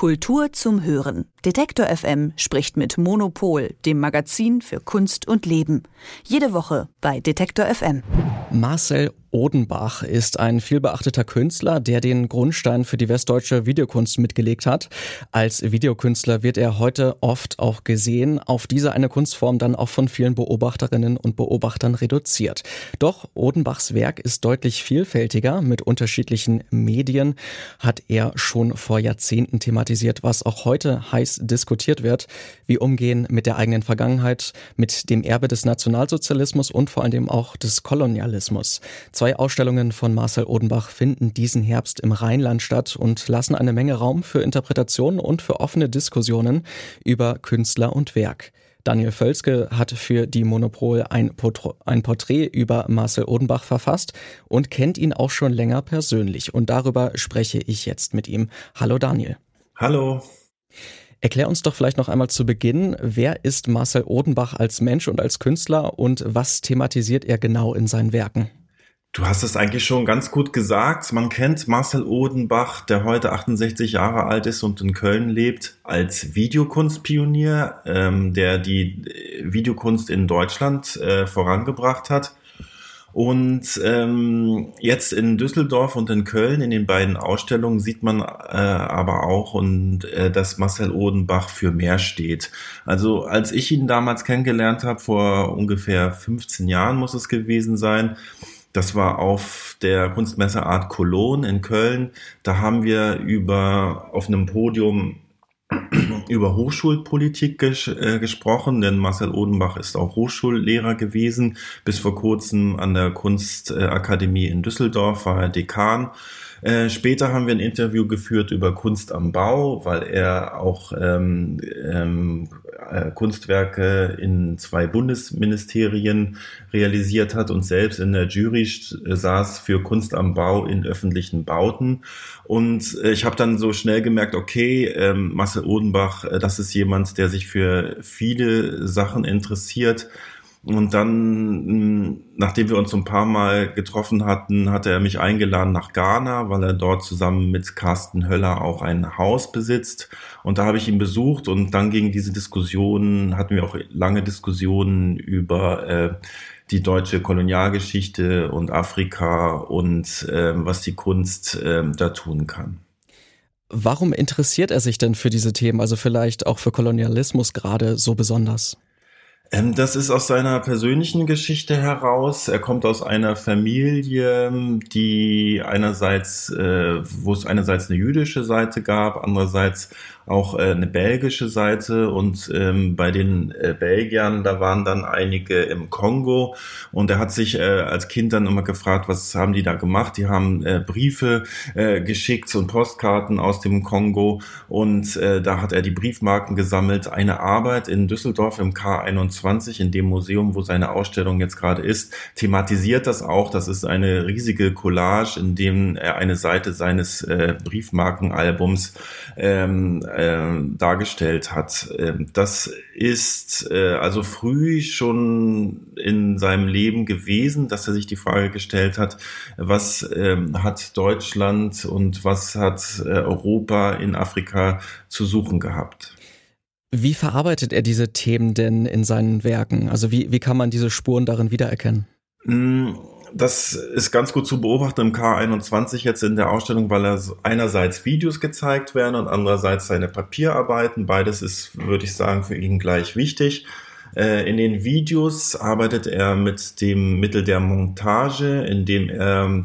Kultur zum Hören. Detektor FM spricht mit Monopol, dem Magazin für Kunst und Leben. Jede Woche bei Detektor FM. Marcel Odenbach ist ein vielbeachteter Künstler, der den Grundstein für die westdeutsche Videokunst mitgelegt hat. Als Videokünstler wird er heute oft auch gesehen, auf diese eine Kunstform dann auch von vielen Beobachterinnen und Beobachtern reduziert. Doch Odenbachs Werk ist deutlich vielfältiger. Mit unterschiedlichen Medien hat er schon vor Jahrzehnten thematisiert, was auch heute heiß diskutiert wird, wie umgehen mit der eigenen Vergangenheit, mit dem Erbe des Nationalsozialismus und vor allem auch des Kolonialismus. Zwei Ausstellungen von Marcel Odenbach finden diesen Herbst im Rheinland statt und lassen eine Menge Raum für Interpretationen und für offene Diskussionen über Künstler und Werk. Daniel Völzke hat für die Monopol ein, ein, Porträt über Marcel Odenbach verfasst und kennt ihn auch schon länger persönlich. Und darüber spreche ich jetzt mit ihm. Hallo Daniel. Hallo. Erklär uns doch vielleicht noch einmal zu Beginn, wer ist Marcel Odenbach als Mensch und als Künstler und was thematisiert er genau in seinen Werken? Du hast es eigentlich schon ganz gut gesagt. Man kennt Marcel Odenbach, der heute 68 Jahre alt ist und in Köln lebt, als Videokunstpionier, ähm, der die Videokunst in Deutschland äh, vorangebracht hat. Und ähm, jetzt in Düsseldorf und in Köln in den beiden Ausstellungen sieht man äh, aber auch, und äh, dass Marcel Odenbach für mehr steht. Also als ich ihn damals kennengelernt habe, vor ungefähr 15 Jahren muss es gewesen sein, das war auf der Kunstmesse Art Cologne in Köln. Da haben wir über auf einem Podium über Hochschulpolitik ges äh, gesprochen, denn Marcel Odenbach ist auch Hochschullehrer gewesen. Bis vor kurzem an der Kunstakademie in Düsseldorf war er Dekan. Äh, später haben wir ein Interview geführt über Kunst am Bau, weil er auch ähm, ähm, äh, Kunstwerke in zwei Bundesministerien realisiert hat und selbst in der Jury saß für Kunst am Bau in öffentlichen Bauten. Und äh, ich habe dann so schnell gemerkt, okay, ähm, Marcel Odenbach, äh, das ist jemand, der sich für viele Sachen interessiert und dann, nachdem wir uns ein paar Mal getroffen hatten, hatte er mich eingeladen nach Ghana, weil er dort zusammen mit Carsten Höller auch ein Haus besitzt. Und da habe ich ihn besucht und dann ging diese Diskussion, hatten wir auch lange Diskussionen über äh, die deutsche Kolonialgeschichte und Afrika und äh, was die Kunst äh, da tun kann. Warum interessiert er sich denn für diese Themen, also vielleicht auch für Kolonialismus gerade so besonders? Ähm, das ist aus seiner persönlichen Geschichte heraus. Er kommt aus einer Familie, die einerseits, äh, wo es einerseits eine jüdische Seite gab, andererseits auch äh, eine belgische Seite und ähm, bei den äh, Belgiern, da waren dann einige im Kongo und er hat sich äh, als Kind dann immer gefragt, was haben die da gemacht? Die haben äh, Briefe äh, geschickt und Postkarten aus dem Kongo und äh, da hat er die Briefmarken gesammelt. Eine Arbeit in Düsseldorf im K21, in dem Museum, wo seine Ausstellung jetzt gerade ist, thematisiert das auch. Das ist eine riesige Collage, in dem er eine Seite seines äh, Briefmarkenalbums ähm, äh, dargestellt hat. Ähm, das ist äh, also früh schon in seinem Leben gewesen, dass er sich die Frage gestellt hat, was ähm, hat Deutschland und was hat äh, Europa in Afrika zu suchen gehabt. Wie verarbeitet er diese Themen denn in seinen Werken? Also wie, wie kann man diese Spuren darin wiedererkennen? Mm, das ist ganz gut zu beobachten im K21 jetzt in der Ausstellung, weil er einerseits Videos gezeigt werden und andererseits seine Papierarbeiten. Beides ist, würde ich sagen, für ihn gleich wichtig. Äh, in den Videos arbeitet er mit dem Mittel der Montage, indem er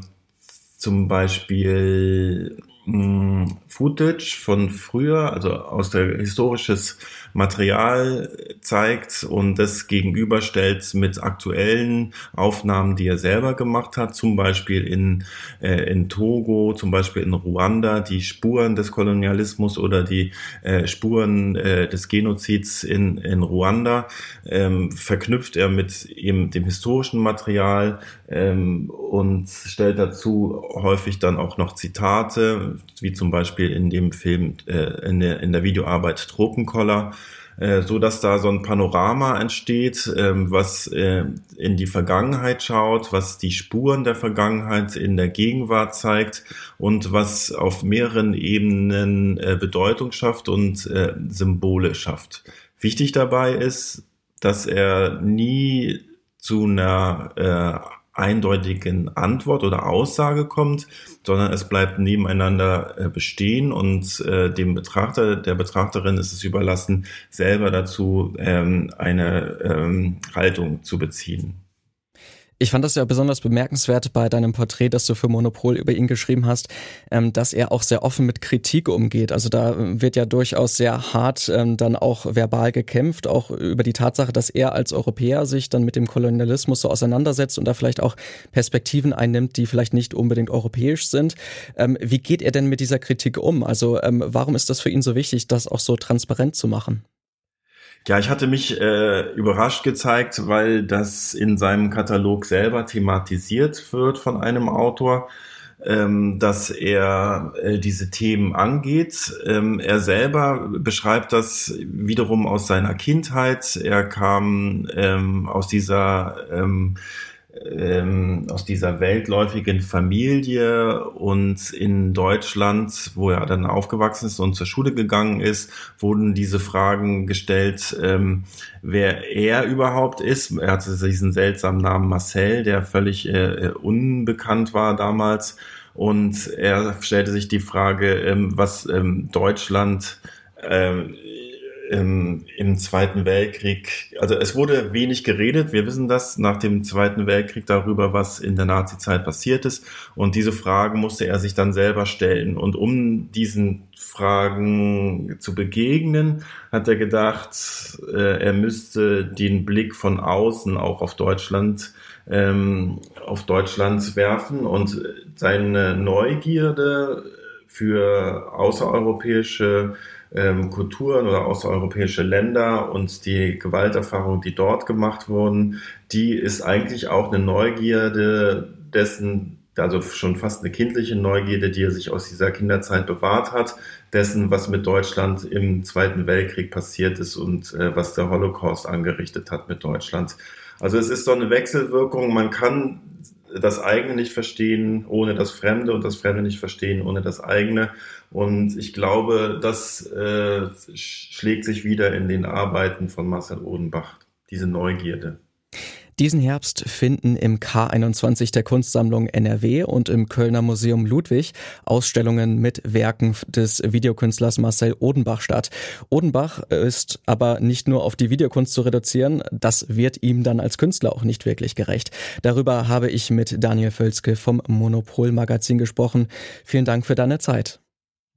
zum Beispiel hm, Footage von früher, also aus der historisches Material zeigt und das gegenüberstellt mit aktuellen Aufnahmen, die er selber gemacht hat, zum Beispiel in, äh, in Togo, zum Beispiel in Ruanda, die Spuren des Kolonialismus oder die äh, Spuren äh, des Genozids in, in Ruanda, ähm, verknüpft er mit eben dem historischen Material ähm, und stellt dazu häufig dann auch noch Zitate, wie zum Beispiel in dem Film, äh, in, der, in der Videoarbeit Tropenkoller. äh, so dass da so ein Panorama entsteht, ähm, was äh, in die Vergangenheit schaut, was die Spuren der Vergangenheit in der Gegenwart zeigt und was auf mehreren Ebenen äh, Bedeutung schafft und äh, Symbole schafft. Wichtig dabei ist, dass er nie zu einer äh, eindeutigen Antwort oder Aussage kommt, sondern es bleibt nebeneinander äh, bestehen und äh, dem Betrachter, der Betrachterin ist es überlassen, selber dazu ähm, eine ähm, Haltung zu beziehen. Ich fand das ja besonders bemerkenswert bei deinem Porträt, das du für Monopol über ihn geschrieben hast, ähm, dass er auch sehr offen mit Kritik umgeht. Also da wird ja durchaus sehr hart ähm, dann auch verbal gekämpft, auch über die Tatsache, dass er als Europäer sich dann mit dem Kolonialismus so auseinandersetzt und da vielleicht auch Perspektiven einnimmt, die vielleicht nicht unbedingt europäisch sind. Ähm, wie geht er denn mit dieser Kritik um? Also warum ist das für ihn so wichtig, das auch so transparent zu machen? Ja, ich hatte mich äh, überrascht gezeigt, weil das in seinem Katalog selber thematisiert wird von einem Autor, ähm, dass er äh, diese Themen angeht. Ähm, er selber beschreibt das wiederum aus seiner Kindheit. Er kam ähm, aus dieser ähm, ähm, aus dieser weltläufigen Familie und in Deutschland, wo er dann aufgewachsen ist und zur Schule gegangen ist, wurden diese Fragen gestellt, ähm, wer er überhaupt ist. Er hatte diesen seltsamen Namen Marcel, der völlig äh, unbekannt war damals. Und er stellte sich die Frage, ähm, was ähm, Deutschland äh, im, im Zweiten Weltkrieg, also es wurde wenig geredet, wir wissen das nach dem Zweiten Weltkrieg darüber, was in der Nazizeit passiert ist. Und diese Fragen musste er sich dann selber stellen. Und um diesen Fragen zu begegnen, hat er gedacht, äh, er müsste den Blick von außen auch auf Deutschland ähm, auf Deutschland werfen und seine Neugierde für außereuropäische ähm, Kulturen oder außereuropäische Länder und die Gewalterfahrungen, die dort gemacht wurden, die ist eigentlich auch eine Neugierde dessen, also schon fast eine kindliche Neugierde, die er sich aus dieser Kinderzeit bewahrt hat, dessen, was mit Deutschland im Zweiten Weltkrieg passiert ist und äh, was der Holocaust angerichtet hat mit Deutschland. Also es ist so eine Wechselwirkung. Man kann das eigene nicht verstehen ohne das Fremde und das Fremde nicht verstehen ohne das eigene. Und ich glaube, das äh, schlägt sich wieder in den Arbeiten von Marcel Odenbach, diese Neugierde. Diesen Herbst finden im K21 der Kunstsammlung NRW und im Kölner Museum Ludwig Ausstellungen mit Werken des Videokünstlers Marcel Odenbach statt. Odenbach ist aber nicht nur auf die Videokunst zu reduzieren, das wird ihm dann als Künstler auch nicht wirklich gerecht. Darüber habe ich mit Daniel Völzke vom Monopol Magazin gesprochen. Vielen Dank für deine Zeit.